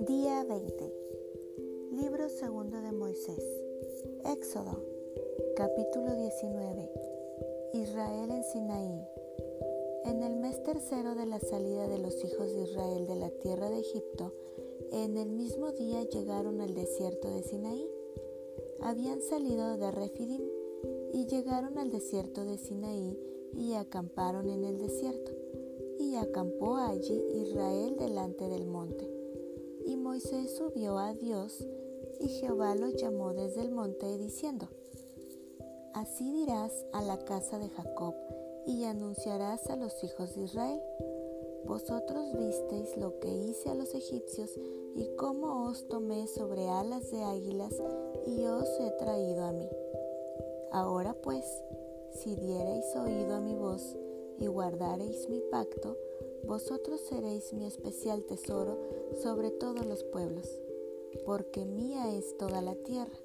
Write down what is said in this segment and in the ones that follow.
Día 20. Libro segundo de Moisés. Éxodo. Capítulo 19. Israel en Sinaí. En el mes tercero de la salida de los hijos de Israel de la tierra de Egipto, en el mismo día llegaron al desierto de Sinaí. Habían salido de Refidim y llegaron al desierto de Sinaí y acamparon en el desierto. Y acampó allí Israel delante del monte. Y Moisés subió a Dios y Jehová lo llamó desde el monte diciendo, Así dirás a la casa de Jacob y anunciarás a los hijos de Israel. Vosotros visteis lo que hice a los egipcios y cómo os tomé sobre alas de águilas y os he traído a mí. Ahora pues, si diereis oído a mi voz y guardareis mi pacto, vosotros seréis mi especial tesoro sobre todos los pueblos, porque mía es toda la tierra,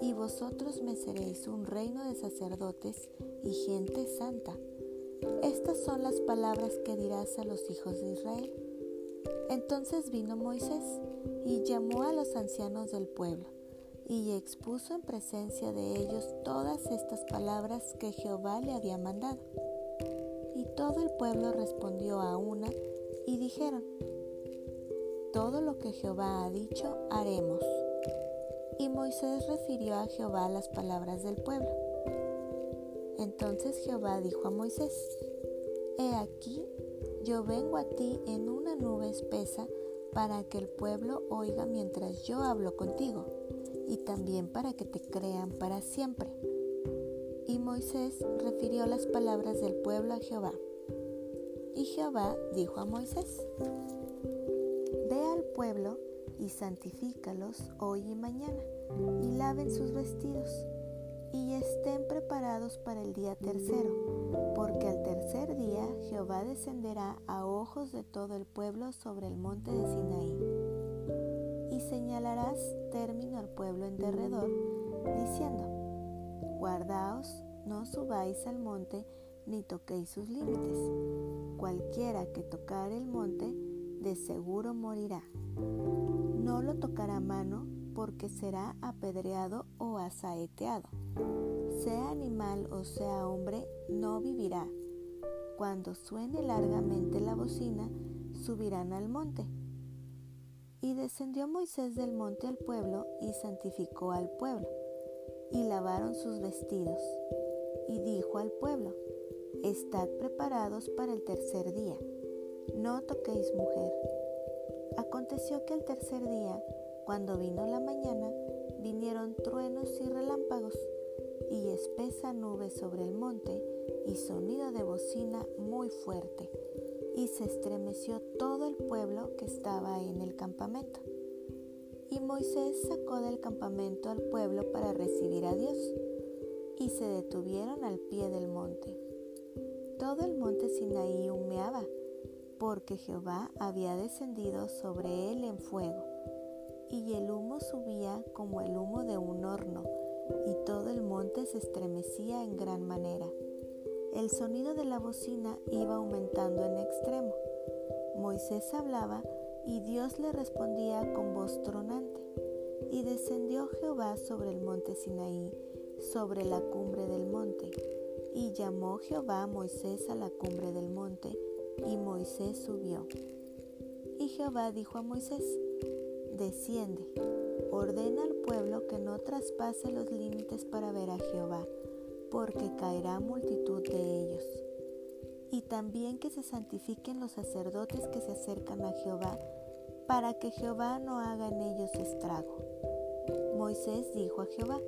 y vosotros me seréis un reino de sacerdotes y gente santa. Estas son las palabras que dirás a los hijos de Israel. Entonces vino Moisés y llamó a los ancianos del pueblo y expuso en presencia de ellos todas estas palabras que Jehová le había mandado. Y todo el pueblo respondió a una y dijeron, todo lo que Jehová ha dicho haremos. Y Moisés refirió a Jehová las palabras del pueblo. Entonces Jehová dijo a Moisés, He aquí, yo vengo a ti en una nube espesa para que el pueblo oiga mientras yo hablo contigo, y también para que te crean para siempre. Y Moisés refirió las palabras del pueblo a Jehová. Y Jehová dijo a Moisés, Ve al pueblo y santifícalos hoy y mañana, y laven sus vestidos y estén preparados para el día tercero, porque al tercer día Jehová descenderá a ojos de todo el pueblo sobre el monte de Sinaí. Señalarás término al pueblo en derredor, diciendo, Guardaos, no subáis al monte, ni toquéis sus límites. Cualquiera que tocare el monte, de seguro morirá. No lo tocará mano, porque será apedreado o asaeteado. Sea animal o sea hombre, no vivirá. Cuando suene largamente la bocina, subirán al monte. Y descendió Moisés del monte al pueblo y santificó al pueblo, y lavaron sus vestidos. Y dijo al pueblo, Estad preparados para el tercer día, no toquéis mujer. Aconteció que el tercer día, cuando vino la mañana, vinieron truenos y relámpagos, y espesa nube sobre el monte, y sonido de bocina muy fuerte, y se estremeció todo el pueblo que estaba en el campamento. Y Moisés sacó del campamento al pueblo para recibir a Dios, y se detuvieron al pie del monte. Todo el monte Sinaí humeaba, porque Jehová había descendido sobre él en fuego y el humo subía como el humo de un horno, y todo el monte se estremecía en gran manera. El sonido de la bocina iba aumentando en extremo. Moisés hablaba y Dios le respondía con voz tronante. Y descendió Jehová sobre el monte Sinaí, sobre la cumbre del monte. Y llamó Jehová a Moisés a la cumbre del monte, y Moisés subió. Y Jehová dijo a Moisés, desciende, ordena al pueblo que no traspase los límites para ver a Jehová, porque caerá multitud de ellos. Y también que se santifiquen los sacerdotes que se acercan a Jehová, para que Jehová no haga en ellos estrago. Moisés dijo a Jehová,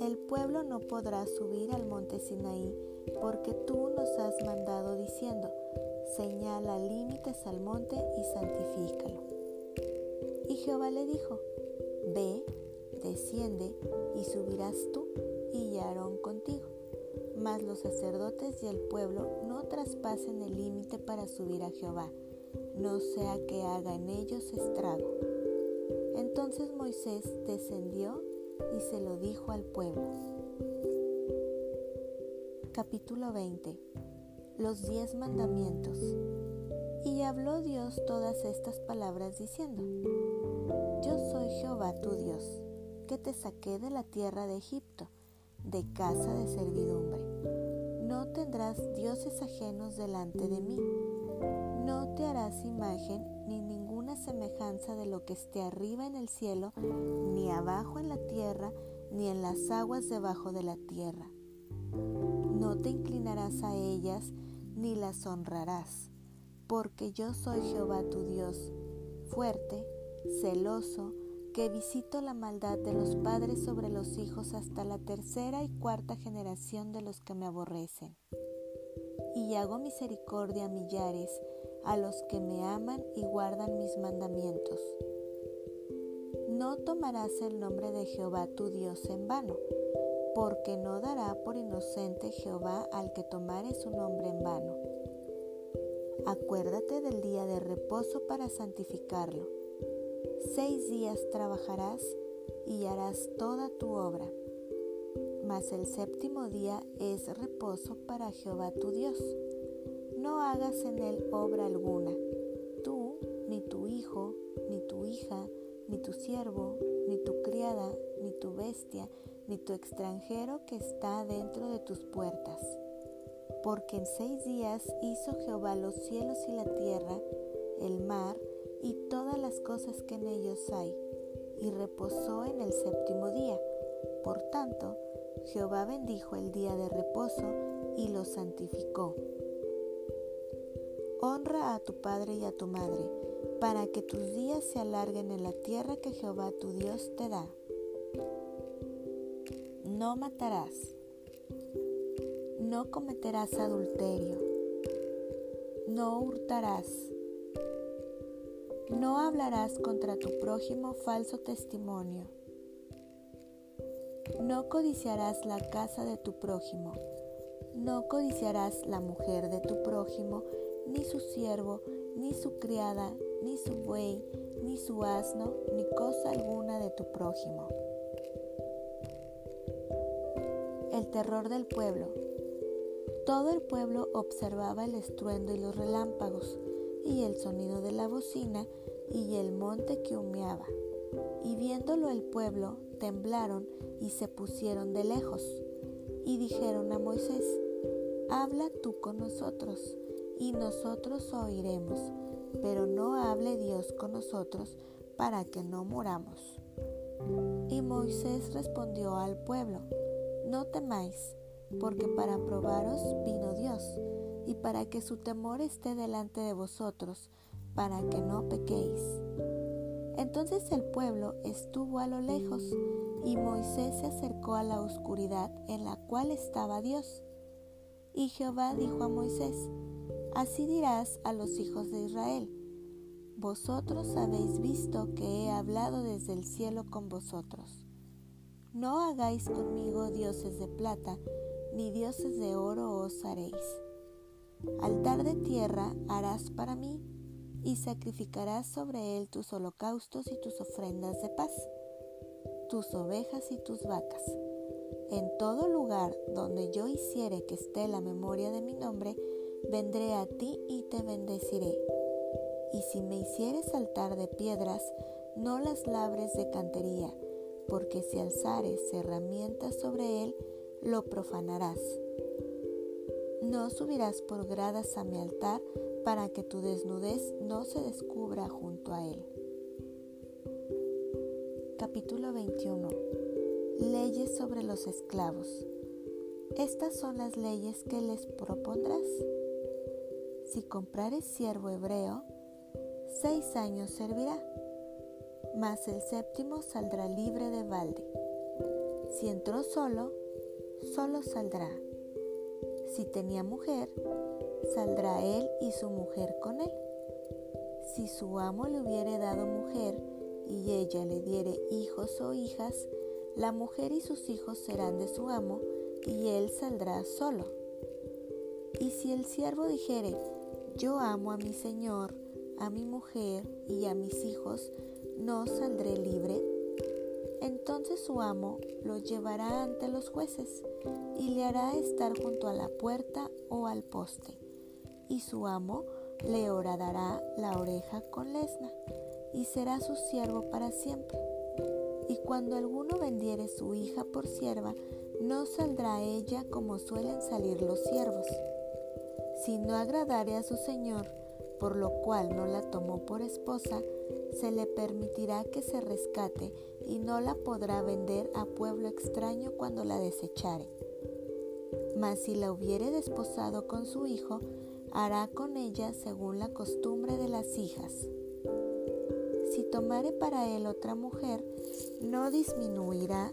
el pueblo no podrá subir al monte Sinaí, porque tú nos has mandado diciendo, señala límites al monte y santifícalo. Y Jehová le dijo, Ve, desciende y subirás tú y Aarón contigo. Mas los sacerdotes y el pueblo no traspasen el límite para subir a Jehová, no sea que haga en ellos estrago. Entonces Moisés descendió y se lo dijo al pueblo. Capítulo 20 los diez mandamientos. Y habló Dios todas estas palabras diciendo, Yo soy Jehová tu Dios, que te saqué de la tierra de Egipto, de casa de servidumbre. No tendrás dioses ajenos delante de mí. No te harás imagen ni ninguna semejanza de lo que esté arriba en el cielo, ni abajo en la tierra, ni en las aguas debajo de la tierra. No te inclinarás a ellas, ni las honrarás, porque yo soy Jehová tu Dios, fuerte, celoso, que visito la maldad de los padres sobre los hijos hasta la tercera y cuarta generación de los que me aborrecen. Y hago misericordia a millares, a los que me aman y guardan mis mandamientos. No tomarás el nombre de Jehová tu Dios en vano, porque no dará por inocente Jehová al que tomare su nombre en vano. Acuérdate del día de reposo para santificarlo. Seis días trabajarás y harás toda tu obra. Mas el séptimo día es reposo para Jehová tu Dios. No hagas en él obra alguna, tú, ni tu hijo, ni tu hija, ni tu siervo, ni tu criada, ni tu bestia, ni tu extranjero que está dentro de tus puertas. Porque en seis días hizo Jehová los cielos y la tierra, el mar y todas las cosas que en ellos hay, y reposó en el séptimo día. Por tanto, Jehová bendijo el día de reposo y lo santificó. Honra a tu padre y a tu madre, para que tus días se alarguen en la tierra que Jehová tu Dios te da. No matarás. No cometerás adulterio. No hurtarás. No hablarás contra tu prójimo falso testimonio. No codiciarás la casa de tu prójimo. No codiciarás la mujer de tu prójimo, ni su siervo, ni su criada, ni su buey, ni su asno, ni cosa alguna de tu prójimo. El terror del pueblo. Todo el pueblo observaba el estruendo y los relámpagos, y el sonido de la bocina, y el monte que humeaba. Y viéndolo el pueblo, temblaron y se pusieron de lejos. Y dijeron a Moisés, Habla tú con nosotros, y nosotros oiremos pero no hable Dios con nosotros para que no moramos. Y Moisés respondió al pueblo, no temáis, porque para probaros vino Dios, y para que su temor esté delante de vosotros, para que no pequéis. Entonces el pueblo estuvo a lo lejos, y Moisés se acercó a la oscuridad en la cual estaba Dios. Y Jehová dijo a Moisés, Así dirás a los hijos de Israel, vosotros habéis visto que he hablado desde el cielo con vosotros. No hagáis conmigo dioses de plata, ni dioses de oro os haréis. Altar de tierra harás para mí, y sacrificarás sobre él tus holocaustos y tus ofrendas de paz, tus ovejas y tus vacas. En todo lugar donde yo hiciere que esté la memoria de mi nombre, vendré a ti y te bendeciré. Y si me hicieres saltar de piedras, no las labres de cantería, porque si alzares herramientas sobre él, lo profanarás. No subirás por gradas a mi altar para que tu desnudez no se descubra junto a él. Capítulo 21 Leyes sobre los esclavos. Estas son las leyes que les propondrás. Si comprares siervo hebreo, seis años servirá, mas el séptimo saldrá libre de balde. Si entró solo, solo saldrá. Si tenía mujer, saldrá él y su mujer con él. Si su amo le hubiere dado mujer y ella le diere hijos o hijas, la mujer y sus hijos serán de su amo y él saldrá solo. Y si el siervo dijere, yo amo a mi Señor, a mi mujer y a mis hijos, ¿no saldré libre? Entonces su amo lo llevará ante los jueces y le hará estar junto a la puerta o al poste, y su amo le horadará la oreja con lesna, y será su siervo para siempre. Y cuando alguno vendiere su hija por sierva, no saldrá ella como suelen salir los siervos. Si no agradare a su señor, por lo cual no la tomó por esposa, se le permitirá que se rescate y no la podrá vender a pueblo extraño cuando la desechare. Mas si la hubiere desposado con su hijo, hará con ella según la costumbre de las hijas. Si tomare para él otra mujer, no disminuirá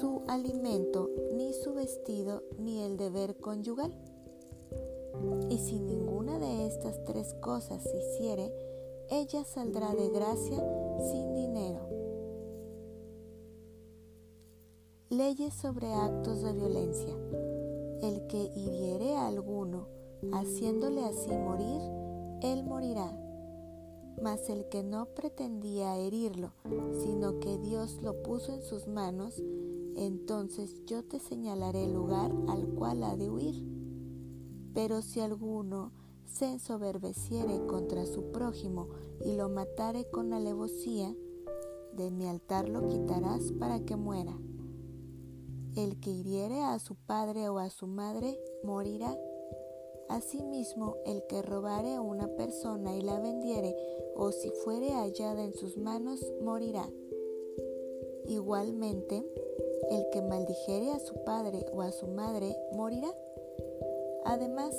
su alimento, ni su vestido, ni el deber conyugal. Y si ninguna de estas tres cosas hiciere, ella saldrá de gracia sin dinero. Leyes sobre actos de violencia. El que hiriere a alguno, haciéndole así morir, él morirá. Mas el que no pretendía herirlo, sino que Dios lo puso en sus manos, entonces yo te señalaré el lugar al cual ha de huir. Pero si alguno se ensoberbeciere contra su prójimo y lo matare con alevosía, de mi altar lo quitarás para que muera. El que hiriere a su padre o a su madre morirá. Asimismo, el que robare a una persona y la vendiere, o si fuere hallada en sus manos, morirá. Igualmente, el que maldijere a su padre o a su madre, morirá. Además,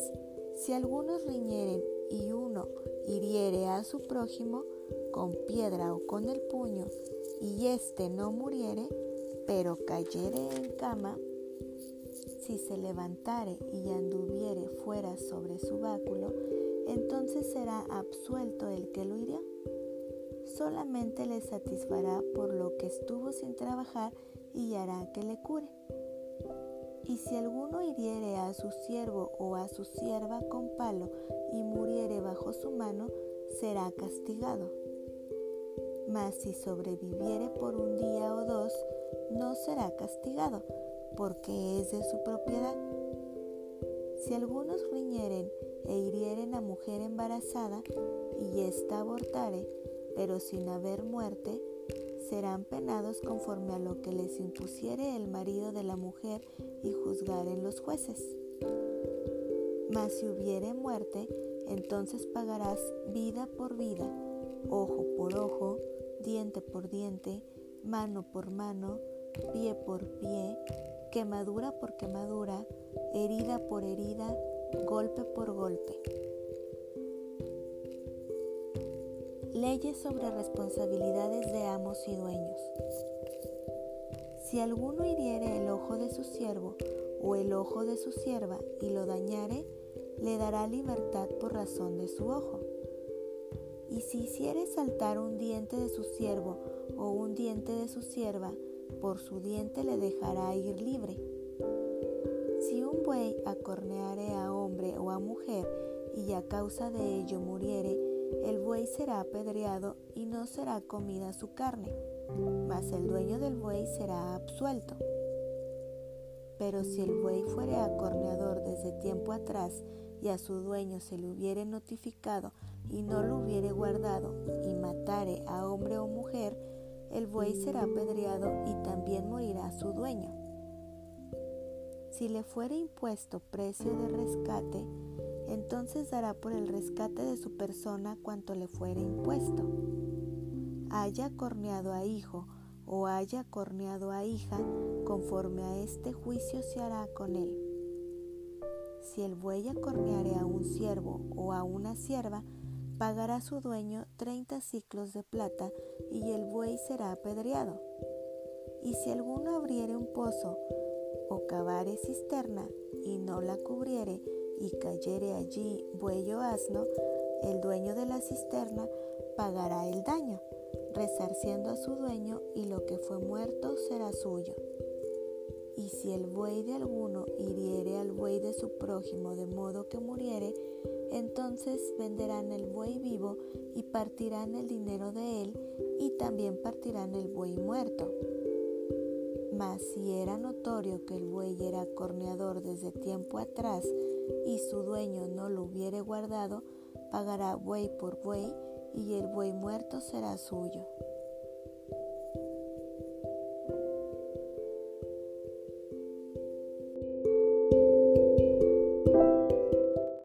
si algunos riñeren y uno hiriere a su prójimo con piedra o con el puño, y éste no muriere, pero cayere en cama, si se levantare y anduviere fuera sobre su báculo, entonces será absuelto el que lo hirió. Solamente le satisfará por lo que estuvo sin trabajar y hará que le cure. Y si alguno hiriere a su siervo o a su sierva con palo y muriere bajo su mano, será castigado. Mas si sobreviviere por un día o dos, no será castigado, porque es de su propiedad. Si algunos riñeren e hirieren a mujer embarazada, y ésta abortare, pero sin haber muerte, serán penados conforme a lo que les impusiere el marido de la mujer y juzgaren los jueces. Mas si hubiere muerte, entonces pagarás vida por vida, ojo por ojo, diente por diente, mano por mano, pie por pie, quemadura por quemadura, herida por herida, golpe por golpe. Leyes sobre responsabilidades de amos y dueños. Si alguno hiriere el ojo de su siervo o el ojo de su sierva y lo dañare, le dará libertad por razón de su ojo. Y si hiciere saltar un diente de su siervo o un diente de su sierva, por su diente le dejará ir libre. Si un buey acorneare a hombre o a mujer y a causa de ello muriere, el buey será apedreado y no será comida su carne, mas el dueño del buey será absuelto. Pero si el buey fuere acorneador desde tiempo atrás y a su dueño se le hubiere notificado y no lo hubiere guardado y matare a hombre o mujer, el buey será apedreado y también morirá su dueño. Si le fuere impuesto precio de rescate, entonces dará por el rescate de su persona cuanto le fuere impuesto. Haya corneado a hijo o haya corneado a hija, conforme a este juicio se hará con él. Si el buey acorneare a un siervo o a una sierva, pagará su dueño treinta ciclos de plata y el buey será apedreado. Y si alguno abriere un pozo o cavare cisterna y no la cubriere, y cayere allí buey o asno, el dueño de la cisterna pagará el daño, resarciendo a su dueño y lo que fue muerto será suyo. Y si el buey de alguno hiriere al buey de su prójimo de modo que muriere, entonces venderán el buey vivo y partirán el dinero de él y también partirán el buey muerto. Mas si era notorio que el buey era corneador desde tiempo atrás y su dueño no lo hubiere guardado, pagará buey por buey y el buey muerto será suyo.